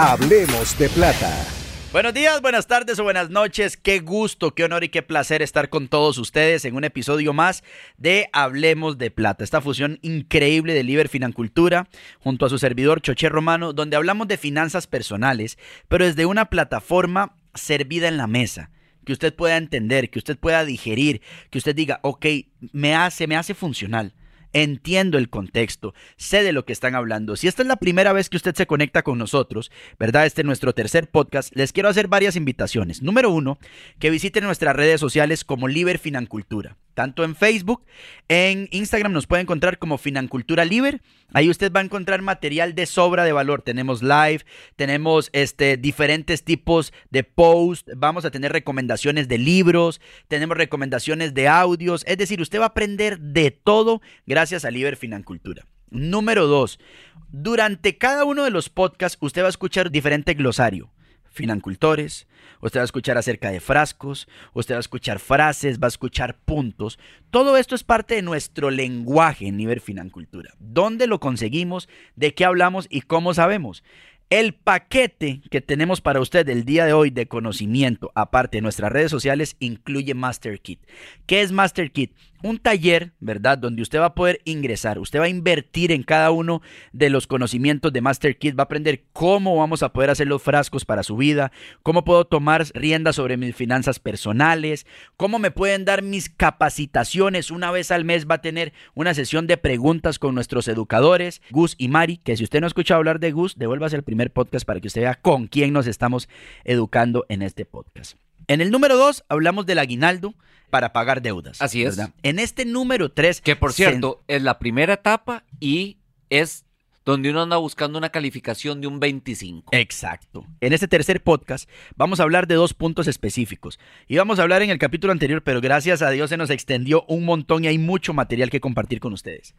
Hablemos de plata. Buenos días, buenas tardes o buenas noches. Qué gusto, qué honor y qué placer estar con todos ustedes en un episodio más de Hablemos de Plata. Esta fusión increíble de Liber Financultura junto a su servidor Choché Romano, donde hablamos de finanzas personales, pero desde una plataforma servida en la mesa que usted pueda entender, que usted pueda digerir, que usted diga, ok, me hace, me hace funcional entiendo el contexto, sé de lo que están hablando. Si esta es la primera vez que usted se conecta con nosotros, ¿verdad? Este es nuestro tercer podcast. Les quiero hacer varias invitaciones. Número uno, que visiten nuestras redes sociales como Liber Financultura tanto en Facebook, en Instagram nos puede encontrar como Financultura Liber. Ahí usted va a encontrar material de sobra de valor. Tenemos live, tenemos este, diferentes tipos de posts, vamos a tener recomendaciones de libros, tenemos recomendaciones de audios. Es decir, usted va a aprender de todo gracias a Liber Financultura. Número dos, durante cada uno de los podcasts usted va a escuchar diferente glosario financultores, usted va a escuchar acerca de frascos, usted va a escuchar frases, va a escuchar puntos. Todo esto es parte de nuestro lenguaje en nivel financultura. ¿Dónde lo conseguimos? ¿De qué hablamos y cómo sabemos? El paquete que tenemos para usted el día de hoy de conocimiento, aparte de nuestras redes sociales, incluye Master Kit. ¿Qué es Master Kit? Un taller, ¿verdad? Donde usted va a poder ingresar, usted va a invertir en cada uno de los conocimientos de Master Kit, va a aprender cómo vamos a poder hacer los frascos para su vida, cómo puedo tomar riendas sobre mis finanzas personales, cómo me pueden dar mis capacitaciones. Una vez al mes va a tener una sesión de preguntas con nuestros educadores, Gus y Mari, que si usted no ha escuchado hablar de Gus, devuélvase el primer podcast para que usted vea con quién nos estamos educando en este podcast. En el número 2 hablamos del aguinaldo para pagar deudas. Así es. En este número 3... Que por cierto, es la primera etapa y es donde uno anda buscando una calificación de un 25. Exacto. En este tercer podcast vamos a hablar de dos puntos específicos. Íbamos a hablar en el capítulo anterior, pero gracias a Dios se nos extendió un montón y hay mucho material que compartir con ustedes.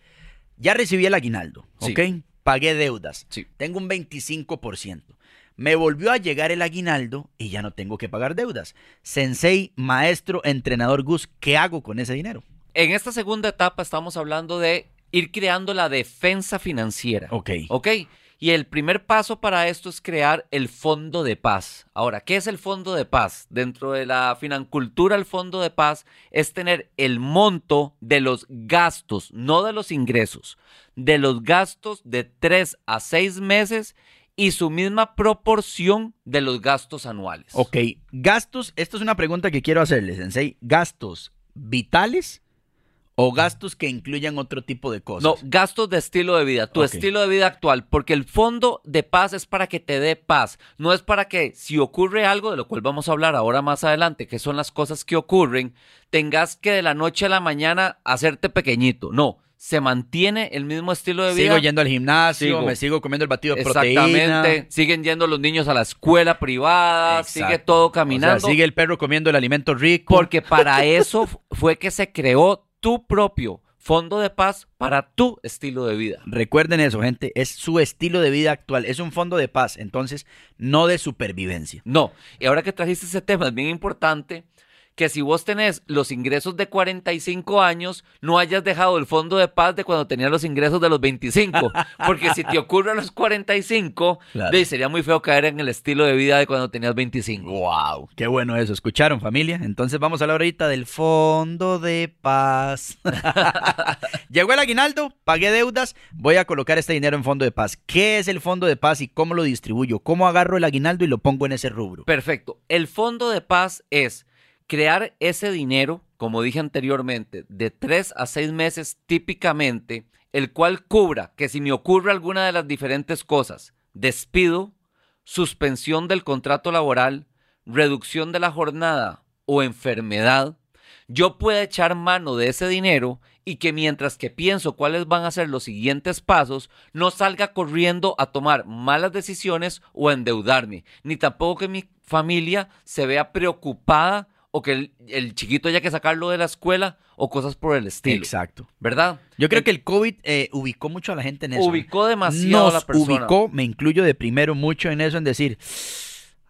Ya recibí el aguinaldo, ¿ok? Pagué deudas. Sí. Tengo un 25%. Me volvió a llegar el aguinaldo y ya no tengo que pagar deudas. Sensei, maestro, entrenador Gus, ¿qué hago con ese dinero? En esta segunda etapa estamos hablando de ir creando la defensa financiera. Ok. Ok. Y el primer paso para esto es crear el fondo de paz. Ahora, ¿qué es el fondo de paz? Dentro de la financultura, el fondo de paz es tener el monto de los gastos, no de los ingresos, de los gastos de tres a seis meses y su misma proporción de los gastos anuales. Ok, gastos, esto es una pregunta que quiero hacerles, Sensei. ¿Gastos vitales o gastos que incluyan otro tipo de cosas? No, gastos de estilo de vida, tu estilo de vida actual, porque el fondo de paz es para que te dé paz, no es para que si ocurre algo, de lo cual vamos a hablar ahora más adelante, que son las cosas que ocurren, tengas que de la noche a la mañana hacerte pequeñito, no se mantiene el mismo estilo de vida. Sigo yendo al gimnasio, me sigo comiendo el batido de proteína. Exactamente. Siguen yendo los niños a la escuela privada, sigue todo caminando. sigue el perro comiendo el alimento rico. Porque para eso fue que se creó tu propio fondo de paz para tu estilo de vida. Recuerden eso, gente, es su estilo de vida actual, es un fondo de paz, entonces no de supervivencia. No, y ahora que trajiste ese tema es bien importante que si vos tenés los ingresos de 45 años, no hayas dejado el fondo de paz de cuando tenías los ingresos de los 25. Porque si te ocurre a los 45, Claro. de- sería muy feo caer en el estilo de vida de cuando tenías 25. Wow, qué bueno eso. ¿Escucharon, familia? Entonces vamos a hablar ahorita del fondo de paz. Llegó el aguinaldo, pagué deudas, voy a colocar este dinero en fondo de paz. ¿Qué es el fondo de paz y cómo lo distribuyo? ¿Cómo agarro el aguinaldo y lo pongo en ese rubro? Perfecto. El fondo de paz es crear ese dinero, como dije anteriormente, de tres a seis meses típicamente, el cual cubra que si me ocurre alguna de las diferentes cosas, despido, suspensión del contrato laboral, reducción de la jornada o enfermedad, yo pueda echar mano de ese dinero y que mientras que pienso cuáles van a ser los siguientes pasos, no salga corriendo a tomar malas decisiones o a endeudarme, ni tampoco que mi familia se vea preocupada o que el, el chiquito haya que sacarlo de la escuela o cosas por el estilo. Exacto. ¿Verdad? Yo creo que el COVID eh, ubicó mucho a la gente en eso. ubicó demasiado Nos a la persona. ubicó, me incluyo de primero mucho en eso, en decir,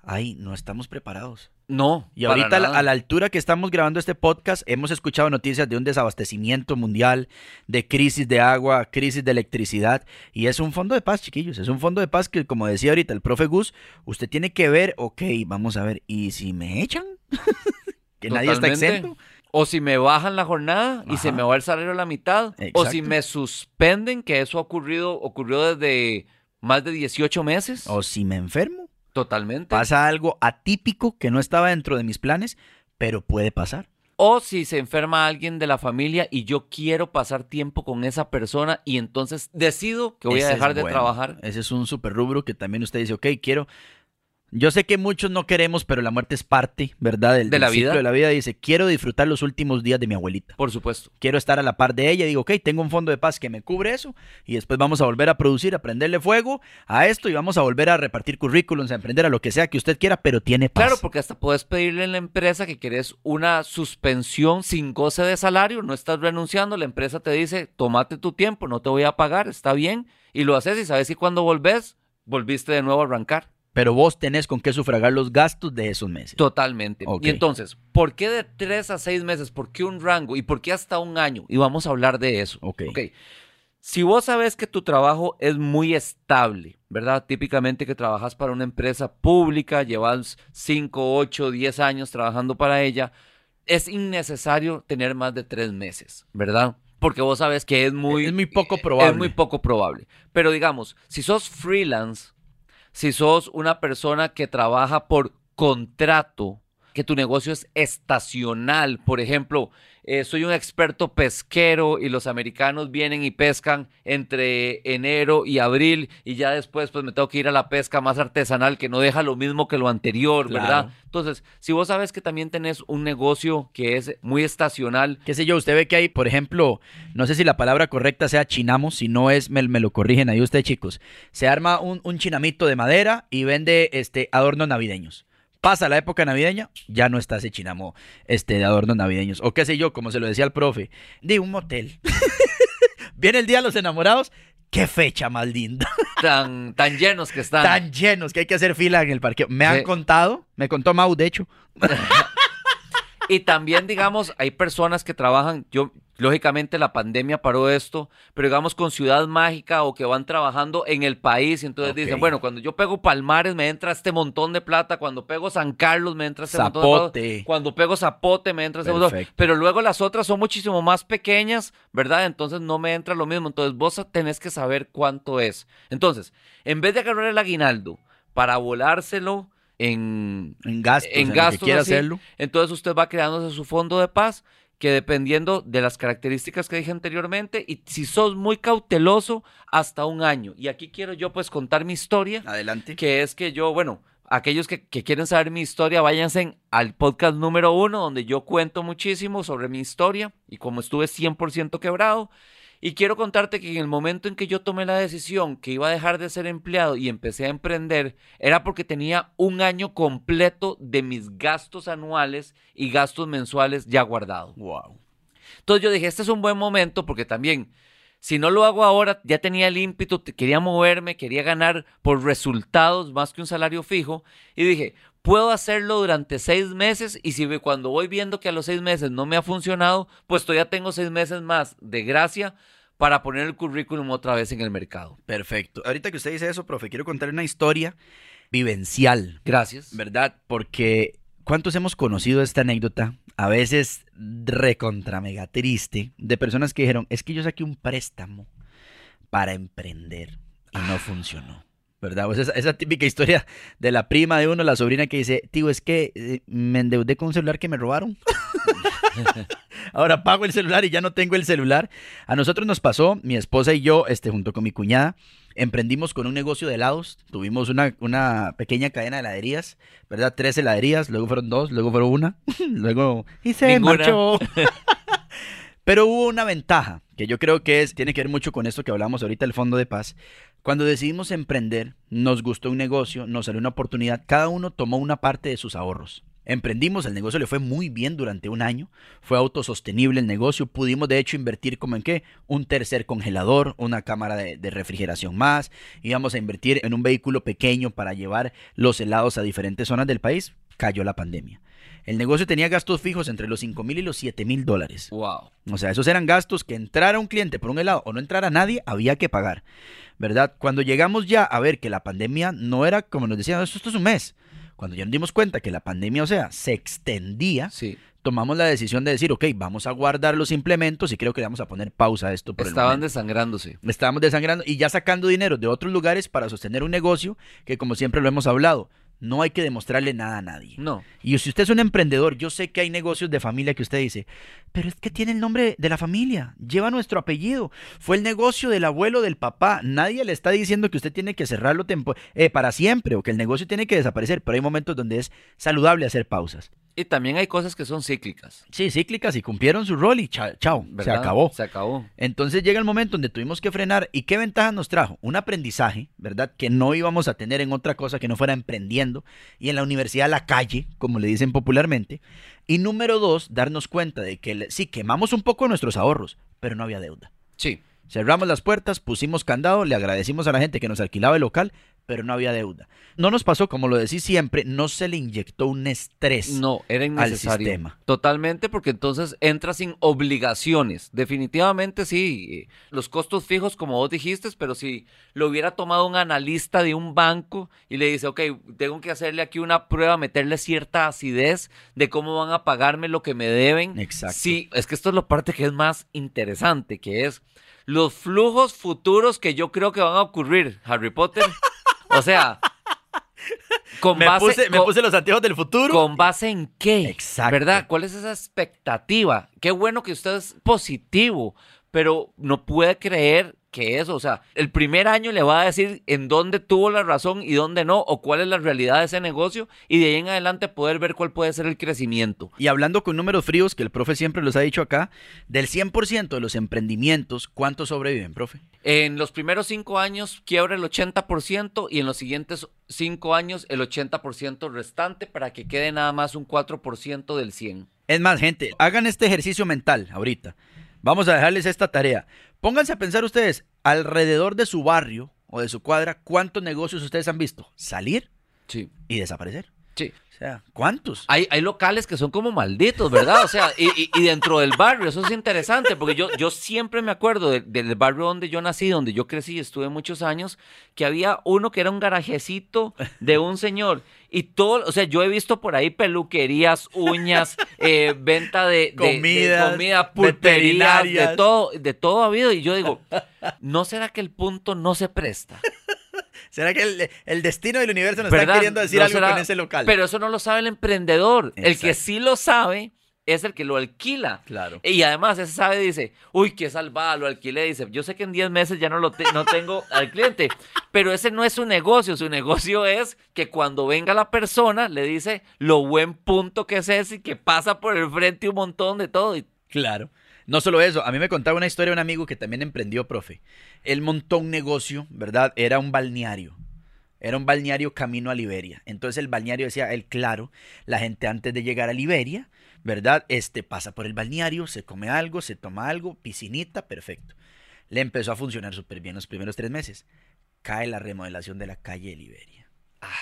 ay, no estamos preparados. No. Y ahorita a la, a la altura que estamos grabando este podcast, hemos escuchado noticias de un desabastecimiento mundial, de crisis de agua, crisis de electricidad, y es un fondo de paz, chiquillos, es un fondo de paz que, como decía ahorita el profe Gus, usted tiene que ver, ok, vamos a ver, ¿y si me echan? que nadie está exento. O si me bajan la jornada y se me va el salario a la mitad. O si me suspenden, que eso ha ocurrido, ocurrió desde más de 18 meses. O si me enfermo, Totalmente. pasa algo atípico que no estaba dentro de mis planes, pero puede pasar. O si se enferma alguien de la familia y yo quiero pasar tiempo con esa persona y entonces decido que voy a Ese dejar de bueno. trabajar. Ese es un super rubro que también usted dice, ok, quiero. Yo sé que muchos no queremos, pero la muerte es parte, ¿verdad? Del, De del la ciclo vida. de la vida. Dice, quiero disfrutar los últimos días de mi abuelita. Por supuesto. Quiero estar a la par de ella. Digo, ok, tengo un fondo de paz que me cubre eso. Y después vamos a volver a producir, a prenderle fuego a esto y vamos a volver a repartir currículums, a emprender a lo que sea que usted quiera, pero tiene paz. Claro, porque hasta puedes pedirle a la empresa que querés una suspensión sin goce de salario, no estás renunciando, la empresa te dice, tómate tu tiempo, no te voy a pagar, está bien, y lo haces y sabes que cuando volvés, volviste de nuevo a arrancar. Pero vos tenés con qué sufragar los gastos de esos meses. Totalmente. Ok. Y entonces, ¿por qué de tres a seis meses? ¿Por qué un rango? ¿Y por qué hasta un año? Y vamos a hablar de eso. Ok. Si vos sabes que tu trabajo es muy estable, ¿verdad? Típicamente que trabajas para una empresa pública, llevas 5, 8, 10 años trabajando para ella, es innecesario tener más de tres meses, ¿verdad? Porque vos sabes que es muy... Es muy poco probable. Es muy poco probable. Pero digamos, si sos freelance, si sos una persona que trabaja por contrato, que tu negocio es estacional, por ejemplo, eh, soy un experto pesquero y los americanos vienen y pescan entre enero y abril y ya después pues me tengo que ir a la pesca más artesanal que no deja lo mismo que lo anterior, Claro. ¿verdad? Entonces, si vos sabes que también tenés un negocio que es muy estacional, qué sé yo, usted ve que hay, por ejemplo, no sé si la palabra correcta sea chinamo, si no es, me, me lo corrigen ahí ustedes, chicos. Se arma un, un chinamito de madera y vende este adornos navideños. Pasa la época navideña, ya no está ese chinamo este, de adornos navideños. O qué sé yo, como se lo decía el profe, de un motel. Viene el día de los enamorados, qué fecha más linda. tan, tan llenos que están. Tan llenos que hay que hacer fila en el parqueo. Me han Sí. contado, me contó Mau, de hecho. Y también, digamos, hay personas que trabajan, yo, lógicamente la pandemia paró esto, pero digamos con Ciudad Mágica o que van trabajando en el país y entonces dicen, bueno, cuando yo pego Palmares me entra este montón de plata, cuando pego San Carlos me entra este montón de Zapote. plata, cuando pego Zapote me entra este montón, Perfecto. pero luego las otras son muchísimo más pequeñas, ¿verdad? Entonces no me entra lo mismo, entonces vos tenés que saber cuánto es. Entonces, en vez de agarrar el aguinaldo para volárselo en En gastos, en en, gastos así, hacerlo. entonces usted va creándose su fondo de paz que dependiendo de las características que dije anteriormente y si sos muy cauteloso hasta un año. Y aquí quiero yo pues contar mi historia, Adelante. que es que yo, bueno, aquellos que, que quieren saber mi historia, váyanse al podcast número uno donde yo cuento muchísimo sobre mi historia y cómo estuve 100% quebrado. Y quiero contarte que en el momento en que yo tomé la decisión que iba a dejar de ser empleado y empecé a emprender, era porque tenía un año completo de mis gastos anuales y gastos mensuales ya guardados. Wow. Entonces yo dije, este es un buen momento porque también, si no lo hago ahora, ya tenía el ímpetu, quería moverme, quería ganar por resultados más que un salario fijo. Y dije, puedo hacerlo durante seis meses y si cuando voy viendo que a los seis meses no me ha funcionado, pues todavía tengo seis meses más de gracia para poner el currículum otra vez en el mercado. Perfecto. Ahorita que usted dice eso, profe, quiero contar una historia vivencial. Gracias. ¿Verdad? Porque ¿cuántos hemos conocido esta anécdota? A veces recontra mega triste, de personas que dijeron, es que yo saqué un préstamo para emprender y no funcionó. ¿Verdad? esa, esa, típica historia de la prima de uno, la sobrina que dice, tío, es que eh, me endeudé con un celular que me robaron. Ahora pago el celular y ya no tengo el celular. A nosotros nos pasó, mi esposa y yo, este, junto con mi cuñada, emprendimos con un negocio de helados. Tuvimos una, una pequeña cadena de heladerías, ¿verdad? Tres heladerías, luego fueron dos, luego fueron una, luego... Y se marchó. Pero hubo una ventaja, que yo creo que es, tiene que ver mucho con esto que hablamos ahorita del Fondo de Paz. Cuando decidimos emprender, nos gustó un negocio, nos salió una oportunidad, cada uno tomó una parte de sus ahorros. Emprendimos, el negocio le fue muy bien durante un año, fue autosostenible el negocio, pudimos de hecho invertir como en qué, un tercer congelador, una cámara de, refrigeración más, íbamos a invertir en un vehículo pequeño para llevar los helados a diferentes zonas del país, cayó la pandemia. El negocio tenía gastos fijos entre los 5 mil y los 7 mil dólares. Wow. O sea, esos eran gastos que entrara un cliente por un helado o no entrara nadie, había que pagar. ¿Verdad? Cuando llegamos ya a ver que la pandemia no era como nos decían, esto, esto es un mes. Cuando ya nos dimos cuenta que la pandemia, o sea, se extendía, tomamos la decisión de decir, ok, vamos a guardar los implementos y creo que vamos a poner pausa a esto. Por Estaban desangrándose. Estábamos desangrando y ya sacando dinero de otros lugares para sostener un negocio que, como siempre lo hemos hablado, no hay que demostrarle nada a nadie. No. Y si usted es un emprendedor, yo sé que hay negocios de familia que usted dice, pero es que tiene el nombre de la familia, lleva nuestro apellido, fue el negocio del abuelo, del papá. Nadie le está diciendo que usted tiene que cerrarlo eh, para siempre o que el negocio tiene que desaparecer, pero hay momentos donde es saludable hacer pausas. Y también hay cosas que son cíclicas. Sí, cíclicas y cumplieron su rol y chao, se acabó. Se acabó. Entonces llega el momento donde tuvimos que frenar. ¿Y qué ventaja nos trajo? Un aprendizaje, ¿verdad? Que no íbamos a tener en otra cosa que no fuera emprendiendo y en la universidad la calle, como le dicen popularmente. Y número dos, darnos cuenta de que sí, quemamos un poco nuestros ahorros, pero no había deuda. Sí. Cerramos las puertas, pusimos candado, le agradecimos a la gente que nos alquilaba el local, pero no había deuda. No nos pasó, como lo decís siempre, no se le inyectó un estrés. No, era innecesario. Al sistema. Totalmente, porque entonces entra sin obligaciones. Definitivamente sí, los costos fijos, como vos dijiste, pero si lo hubiera tomado un analista de un banco y le dice, ok, tengo que hacerle aquí una prueba, meterle cierta acidez de cómo van a pagarme lo que me deben. Exacto. Sí, es que esto es la parte que es más interesante, que es los flujos futuros que yo creo que van a ocurrir, Harry Potter. O sea, con me base, puse, me puse los anteojos del futuro. ¿Con base en qué? Exacto. ¿Verdad? ¿Cuál es esa expectativa? Qué bueno que usted es positivo, pero no puede creer que eso, o sea, el primer año le va a decir en dónde tuvo la razón y dónde no, o cuál es la realidad de ese negocio, y de ahí en adelante poder ver cuál puede ser el crecimiento. Y hablando con números fríos, que el profe siempre los ha dicho acá, del 100% de los emprendimientos, ¿cuántos sobreviven, profe? En los primeros cinco años quiebra el 80% y en los siguientes cinco años el 80% restante para que quede nada más un 4% del 100. Es más, gente, hagan este ejercicio mental ahorita. Vamos a dejarles esta tarea. Pónganse a pensar ustedes, alrededor de su barrio o de su cuadra, ¿cuántos negocios ustedes han visto? Salir sí. y desaparecer. Sí. O sea, ¿cuántos? Hay, hay locales que son como malditos, ¿verdad? O sea, y, dentro del barrio, eso es interesante, porque yo, yo siempre me acuerdo del barrio donde yo nací, donde yo crecí y estuve muchos años, que había uno que era un garajecito de un señor. Y todo, o sea, yo he visto por ahí peluquerías, uñas, eh, venta de, comida, comida, pulperías, de todo, de todo ha habido. Y yo digo, ¿no será que el punto no se presta? ¿Será que el, destino del universo nos está queriendo decir algo con ese local? Pero eso no lo sabe el emprendedor. El que sí lo sabe es el que lo alquila. Claro. Y además ese sabe, dice, uy, qué salvada, lo alquilé. Dice, yo sé que en 10 meses ya no, lo no tengo al cliente, pero ese no es su negocio. Su negocio es que cuando venga la persona le dice lo buen punto que es ese y que pasa por el frente un montón de todo. Claro. No solo eso, a mí me contaba una historia de un amigo que también emprendió, profe. Él montó un negocio, ¿verdad? Era un balneario. Era un balneario camino a Liberia. Entonces el balneario decía, el claro, la gente antes de llegar a Liberia, ¿verdad? Este pasa por el balneario, se come algo, se toma algo, piscinita, perfecto. Le empezó a funcionar súper bien los primeros tres meses. Cae la remodelación de la calle de Liberia. Ah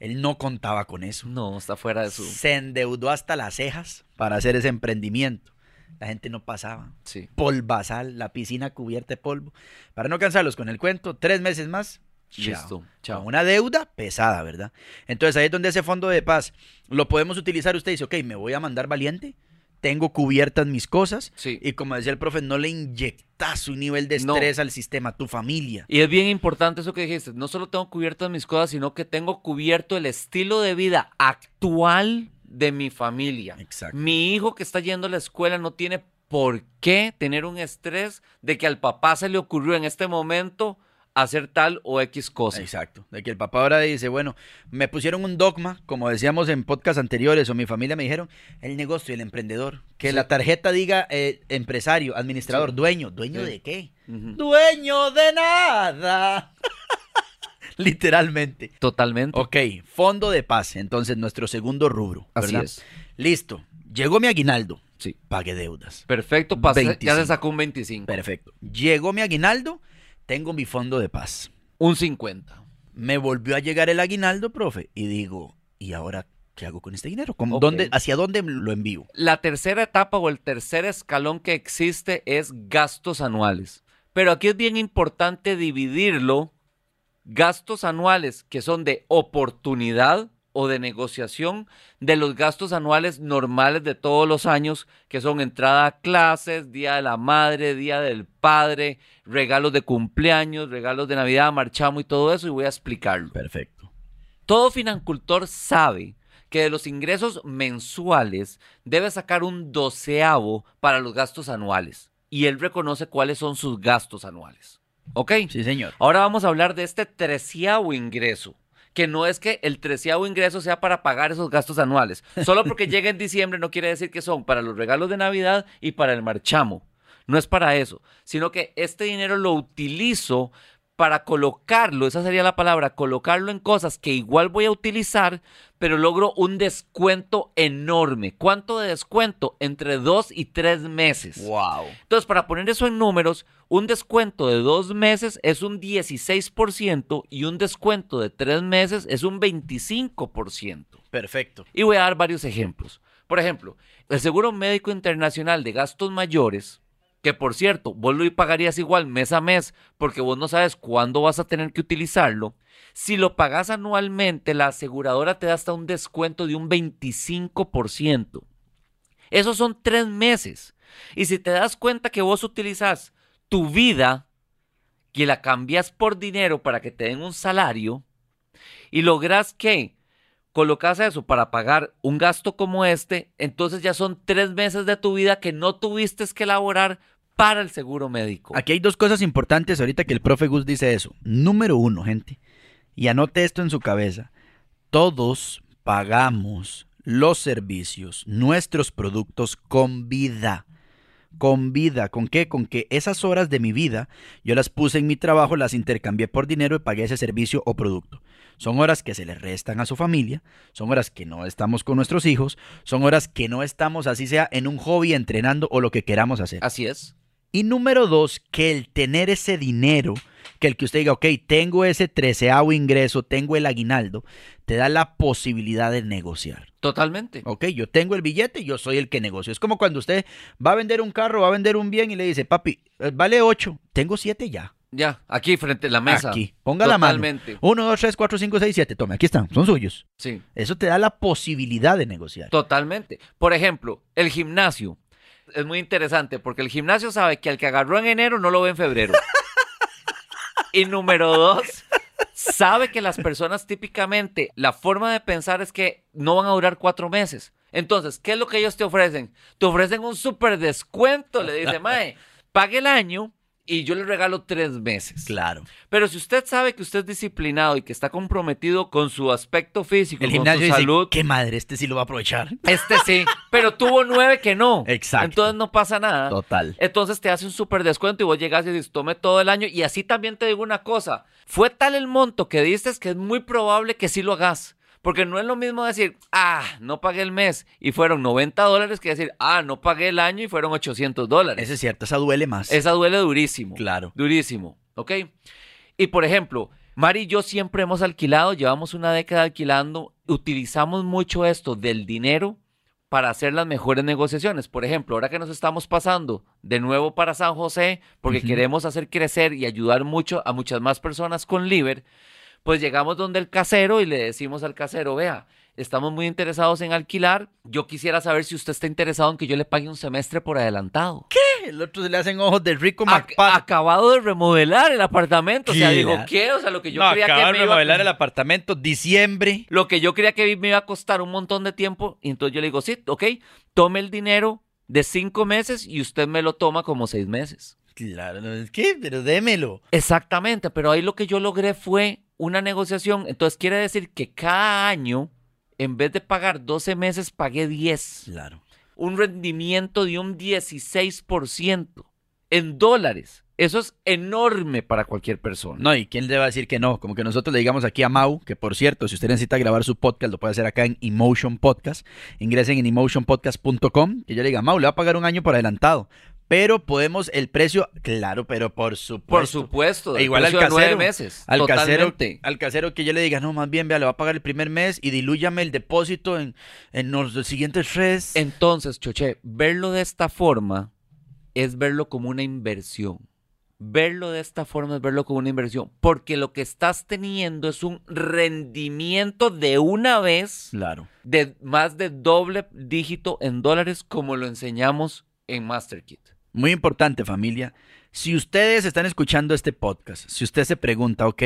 Él no contaba con eso. No, está fuera de su... Se endeudó hasta las cejas para hacer ese emprendimiento. La gente no pasaba. Sí. Polvasal, la piscina cubierta de polvo. Para no cansarlos con el cuento, tres meses más. chao. Listo, chao. Con Una deuda pesada, ¿verdad? Entonces ahí es donde ese fondo de paz lo podemos utilizar. Usted dice, ok, me voy a mandar valiente. Tengo cubiertas mis cosas. Sí. Y como decía el profe, no le inyectas un nivel de No. estrés al sistema, a tu familia. Y es bien importante eso que dijiste. No solo tengo cubiertas mis cosas, sino que tengo cubierto el estilo de vida actual de mi familia. Exacto. Mi hijo que está yendo a la escuela no tiene por qué tener un estrés de que al papá se le ocurrió en este momento hacer tal o X cosa. Exacto. De que el papá ahora dice, bueno, me pusieron un dogma, como decíamos en podcast anteriores, o mi familia me dijeron, el negocio, el emprendedor. Que Sí. la tarjeta diga eh, empresario, administrador, Sí. dueño. ¿Dueño Sí. de qué? Dueño de nada. Literalmente. Totalmente. Ok, fondo de paz. Entonces, nuestro segundo rubro. Así es. Listo. Llegó mi aguinaldo. Sí. Pagué deudas. Perfecto. pasé- ya 25. se sacó un 25. Perfecto. Llegó mi aguinaldo. Tengo mi fondo de paz. Un 50. Me volvió a llegar el aguinaldo, profe. Y digo, ¿y ahora qué hago con este dinero? ¿Cómo- dónde- ¿Hacia dónde lo envío? La tercera etapa o el tercer escalón que existe es gastos anuales. Pero aquí es bien importante dividirlo. Gastos anuales que son de oportunidad o de negociación de los gastos anuales normales de todos los años, que son entrada a clases, Día de la Madre, Día del Padre, regalos de cumpleaños, regalos de Navidad, marchamo y todo eso, y voy a explicarlo. Perfecto. Todo financultor sabe que de los ingresos mensuales debe sacar un doceavo para los gastos anuales. Y él reconoce cuáles son sus gastos anuales. ¿Ok? Sí, señor. Ahora vamos a hablar de este treceavo ingreso. Que no es que el treceavo ingreso sea para pagar esos gastos anuales. Solo porque llega en diciembre no quiere decir que son para los regalos de Navidad y para el marchamo. No es para eso, sino que este dinero lo utilizo para colocarlo, esa sería la palabra, colocarlo en cosas que igual voy a utilizar, pero logro un descuento enorme. ¿Cuánto de descuento? Entre dos y tres meses. Wow. Entonces, para poner eso en números, un descuento de dos meses es un 16% y un descuento de tres meses es un 25%. Perfecto. Y voy a dar varios ejemplos. Por ejemplo, el Seguro Médico Internacional de Gastos Mayores, que por cierto, vos lo pagarías igual mes a mes porque vos no sabes cuándo vas a tener que utilizarlo. Si lo pagas anualmente, la aseguradora te da hasta un descuento de un 25%. Esos son tres meses. Y si te das cuenta que vos utilizas tu vida y la cambias por dinero para que te den un salario y logras que colocas eso para pagar un gasto como este, entonces ya son tres meses de tu vida que no tuviste que elaborar para el seguro médico. Aquí hay dos cosas importantes ahorita que el profe Gus dice eso. Número uno, gente, y anote esto en su cabeza. Todos pagamos los servicios, nuestros productos con vida. Con vida, ¿con qué? Con que esas horas de mi vida yo las puse en mi trabajo, las intercambié por dinero y pagué ese servicio o producto. Son horas que se le restan a su familia, son horas que no estamos con nuestros hijos, son horas que no estamos, así sea, en un hobby, entrenando o lo que queramos hacer. Así es. Y número dos, que el tener ese dinero, que el que usted diga, ok, tengo ese treceavo ingreso, tengo el aguinaldo, te da la posibilidad de negociar. Totalmente. Ok, yo tengo el billete, yo soy el que negocio. Es como cuando usted va a vender un carro, va a vender un bien y le dice, papi, eh, vale ocho, tengo siete ya. Ya, aquí frente a la mesa. Aquí, ponga la mano. Totalmente. Uno, dos, tres, cuatro, cinco, seis, siete. Tome, aquí están, son suyos. Sí. Eso te da la posibilidad de negociar. Totalmente. Por ejemplo, el gimnasio. Es muy interesante porque el gimnasio sabe que al que agarró en enero no lo ve en febrero. y número dos, sabe que las personas típicamente, la forma de pensar es que no van a durar cuatro meses. Entonces, ¿qué es lo que ellos te ofrecen? Te ofrecen un súper descuento. Le dice, Mae, pague el año y yo le regalo tres meses. Claro. Pero si usted sabe que usted es disciplinado y que está comprometido con su aspecto físico, El con su dice, salud, qué madre, este sí lo va a aprovechar. este sí, pero tuvo nueve que no. Exacto. Entonces no pasa nada. Total. Entonces te hace un súper descuento y vos llegas y dices, tome todo el año. Y así también te digo una cosa, fue tal el monto que diste que es muy probable que sí lo hagas. Porque no es lo mismo decir, ah, no pagué el mes y fueron 90 dólares que decir, ah, no pagué el año y fueron 800 dólares. Eso es cierto, esa duele más. Esa duele durísimo. Claro. Durísimo, ¿ok? Y por ejemplo, Mari y yo siempre hemos alquilado, llevamos una década alquilando, utilizamos mucho esto del dinero para hacer las mejores negociaciones. Por ejemplo, ahora que nos estamos pasando de nuevo para San José, porque queremos hacer crecer y ayudar mucho a muchas más personas con Liver, pues llegamos donde el casero y le decimos al casero, vea, estamos muy interesados en alquilar, yo quisiera saber si usted está interesado en que yo le pague un semestre por adelantado. El otro se le hacen ojos de rico acabado de remodelar el apartamento, o sea, digo, Claro. ¿qué? O sea, lo que yo no, creía que me de iba a- remodelar el apartamento diciembre. lo que yo creía que me iba a costar un montón de tiempo, y entonces yo le digo, sí, ok, tome el dinero de cinco meses y usted me lo toma como seis meses. Claro, no es que, pero démelo. Exactamente, pero ahí lo que yo logré fue una negociación, entonces quiere decir que cada año, en vez de pagar 12 meses, pagué 10. Claro. Un rendimiento de un 16% en dólares. Eso es enorme para cualquier persona. No, ¿y quién le va a decir que no? Como que nosotros le digamos aquí a Mau, que por cierto, si usted necesita grabar su podcast, lo puede hacer acá en Emotion Podcast. Ingresen en emotionpodcast.com, que yo le diga, Mau, le va a pagar un año por adelantado. Pero podemos, el precio, claro, pero por supuesto. Por supuesto. E igual al de nueve casero, meses. Al casero, al casero que yo le diga, no, más bien, vea, le va a pagar el primer mes y dilúyame el depósito en, en los siguientes tres. Entonces, Choche, verlo de esta forma es verlo como una inversión. Verlo de esta forma es verlo como una inversión, porque lo que estás teniendo es un rendimiento de una vez Claro. de más de doble dígito en dólares, como lo enseñamos en MasterKit. Muy importante, familia. Si ustedes están escuchando este podcast, si usted se pregunta, ok,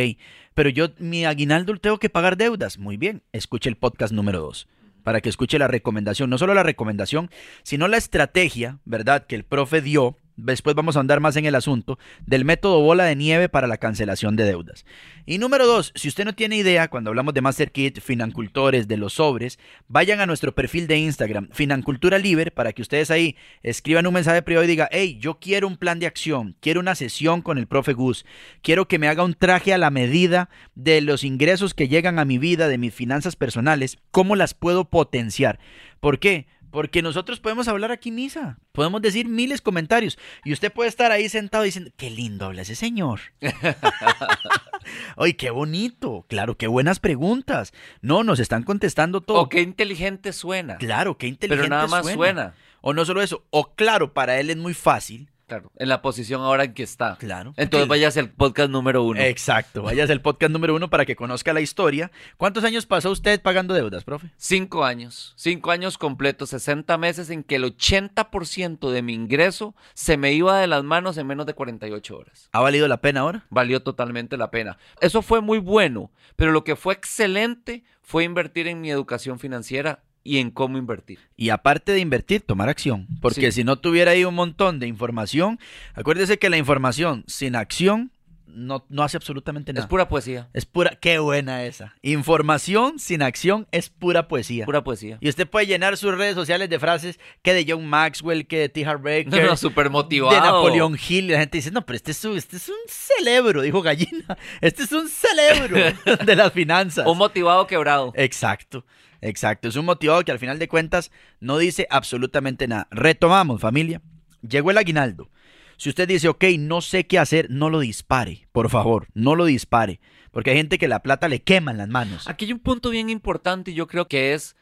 pero yo mi aguinaldo tengo que pagar deudas, muy bien, escuche el podcast número 2 para que escuche la recomendación, no solo la recomendación, sino la estrategia, ¿verdad?, que el profe dio. Después vamos a andar más en el asunto del método bola de nieve para la cancelación de deudas. Y número dos, si usted no tiene idea, cuando hablamos de MasterKit, Financultores, de los sobres, vayan a nuestro perfil de Instagram, Financultura Liber, para que ustedes ahí escriban un mensaje privado y diga, hey, yo quiero un plan de acción, quiero una sesión con el profe Gus, quiero que me haga un traje a la medida de los ingresos que llegan a mi vida, de mis finanzas personales, cómo las puedo potenciar. ¿Por qué? Porque nosotros podemos hablar aquí misa, podemos decir miles comentarios y usted puede estar ahí sentado diciendo, qué lindo habla ese señor. Ay, qué bonito. Claro, qué buenas preguntas. No, nos están contestando todo. O qué inteligente suena. Claro, qué inteligente pero nada más suena. O no solo eso, o claro, para él es muy fácil. Claro, en la posición ahora en que está. Claro. Entonces vayas al podcast número uno. Exacto, vayas al podcast número uno para que conozca la historia. ¿Cuántos años pasó usted pagando deudas, profe? Cinco años, cinco años completos, 60 meses en que el 80% de mi ingreso se me iba de las manos en menos de 48 horas. ¿Ha valido la pena ahora? Valió totalmente la pena. Eso fue muy bueno, pero lo que fue excelente fue invertir en mi educación financiera y en cómo invertir. Y aparte de invertir, tomar acción. Porque Sí. si no tuviera ahí un montón de información, acuérdese que la información sin acción no, no hace absolutamente nada. Es pura poesía, Es pura, qué buena esa. Información sin acción es pura poesía. pura poesía. Y usted puede llenar sus redes sociales de frases que de John Maxwell, que de T. Harv Baker, No, no, súper motivado. de Napoleón Hill. Y la gente dice, no, pero este es, un, este es un cerebro, dijo Gallina. Este es un cerebro de las finanzas. Un motivado quebrado. Exacto, exacto. Es un motivado que al final de cuentas no dice absolutamente nada. Retomamos, familia. Llegó el aguinaldo. Si usted dice, ok, no sé qué hacer, no lo dispare, por favor, no lo dispare. Porque hay gente que la plata le quema en las manos. Aquí hay un punto bien importante y yo creo que es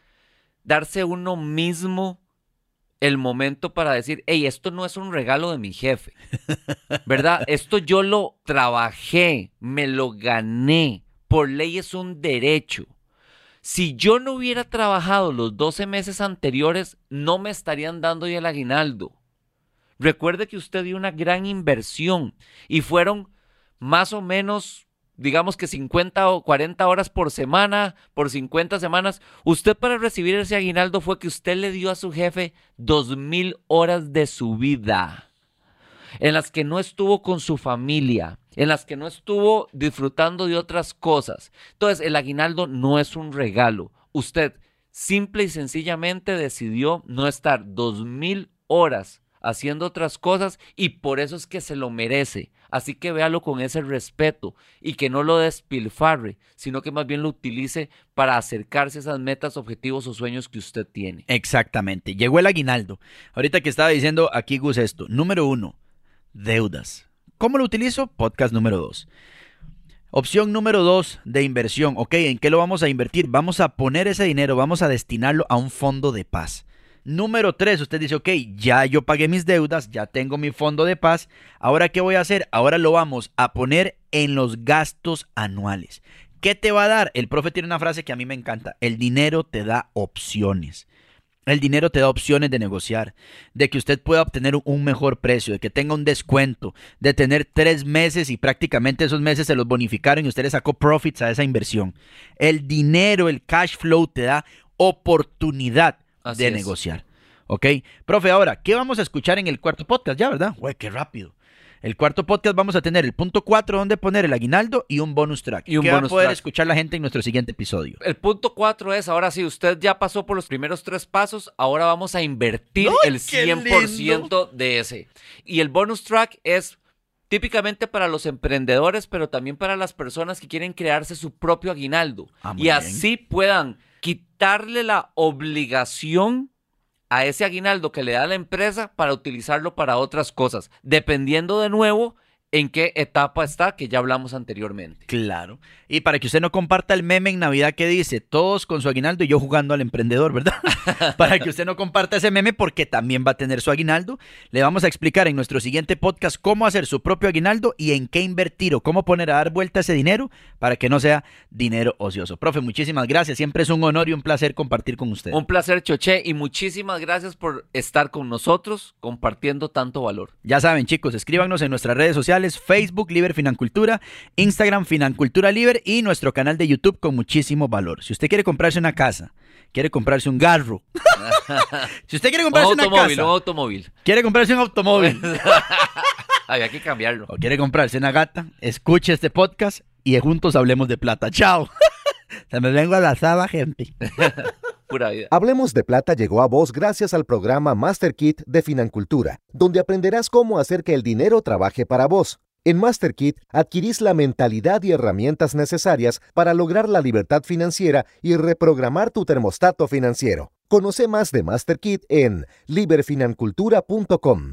darse uno mismo el momento para decir, hey, esto no es un regalo de mi jefe, ¿verdad? Esto yo lo trabajé, me lo gané, por ley es un derecho. Si yo no hubiera trabajado los 12 meses anteriores, no me estarían dando ya el aguinaldo. Recuerde que usted dio una gran inversión y fueron más o menos, digamos que 50 o 40 horas por semana, por 50 semanas. Usted para recibir ese aguinaldo fue que usted le dio a su jefe 2.000 horas de su vida, en las que no estuvo con su familia, en las que no estuvo disfrutando de otras cosas. Entonces, el aguinaldo no es un regalo. Usted simple y sencillamente decidió no estar 2.000 horas haciendo otras cosas y por eso es que se lo merece. Así que véalo con ese respeto y que no lo despilfarre, sino que más bien lo utilice para acercarse a esas metas, objetivos o sueños que usted tiene. Exactamente. Llegó el aguinaldo. Ahorita que estaba diciendo aquí Gus esto. Número uno, deudas. ¿Cómo lo utilizo? Podcast número dos. Opción número dos de inversión. Ok, ¿en qué lo vamos a invertir? Vamos a poner ese dinero, vamos a destinarlo a un fondo de paz. Número tres, usted dice, ok, ya yo pagué mis deudas, ya tengo mi fondo de paz. Ahora, ¿qué voy a hacer? Ahora lo vamos a poner en los gastos anuales. ¿Qué te va a dar? El profe tiene una frase que a mí me encanta. El dinero te da opciones. El dinero te da opciones de negociar, de que usted pueda obtener un mejor precio, de que tenga un descuento, de tener tres meses y prácticamente esos meses se los bonificaron y usted le sacó profits a esa inversión. El dinero, el cash flow te da oportunidad Así de es. negociar. ¿Ok? Profe, ahora, ¿qué vamos a escuchar en el cuarto podcast? Ya, ¿verdad? Güey, qué rápido. El cuarto podcast vamos a tener el punto 4 donde poner el aguinaldo y un bonus track. Y un que va a bonus poder track. escuchar la gente en nuestro siguiente episodio. El punto cuatro es, ahora sí, usted ya pasó por los primeros tres pasos, ahora vamos a invertir ¡Ay, el qué 100% de ese. Y el bonus track es típicamente para los emprendedores, pero también para las personas que quieren crearse su propio aguinaldo. Ah, y bien. así puedan quitarle la obligación a ese aguinaldo que le da la empresa para utilizarlo para otras cosas, dependiendo de nuevo en qué etapa está, que ya hablamos anteriormente. Claro. Y para que usted no comparta el meme en Navidad que dice todos con su aguinaldo y yo jugando al emprendedor, ¿verdad? para que usted no comparta ese meme porque también va a tener su aguinaldo. Le vamos a explicar en nuestro siguiente podcast cómo hacer su propio aguinaldo y en qué invertir o cómo poner a dar vuelta ese dinero para que no sea dinero ocioso. Profe, muchísimas gracias. Siempre es un honor y un placer compartir con usted. Un placer, Choché, y muchísimas gracias por estar con nosotros compartiendo tanto valor. Ya saben, chicos, escríbanos en nuestras redes sociales, Facebook Liber Financultura, Instagram Financultura Liber y nuestro canal de YouTube con muchísimo valor. Si usted quiere comprarse una casa, quiere comprarse un garro, si usted quiere Un comprarse una automóvil, casa, un automóvil. quiere comprarse un automóvil Había que cambiarlo. o quiere comprarse una gata, escuche este podcast y juntos hablemos de plata. Chao. Se me vengo a la saba, gente. Hablemos de Plata llegó a vos gracias al programa Master Kit de Financultura, donde aprenderás cómo hacer que el dinero trabaje para vos. En Master Kit adquirís la mentalidad y herramientas necesarias para lograr la libertad financiera y reprogramar tu termostato financiero. Conoce más de Master Kit en liberfinancultura.com.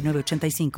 906985.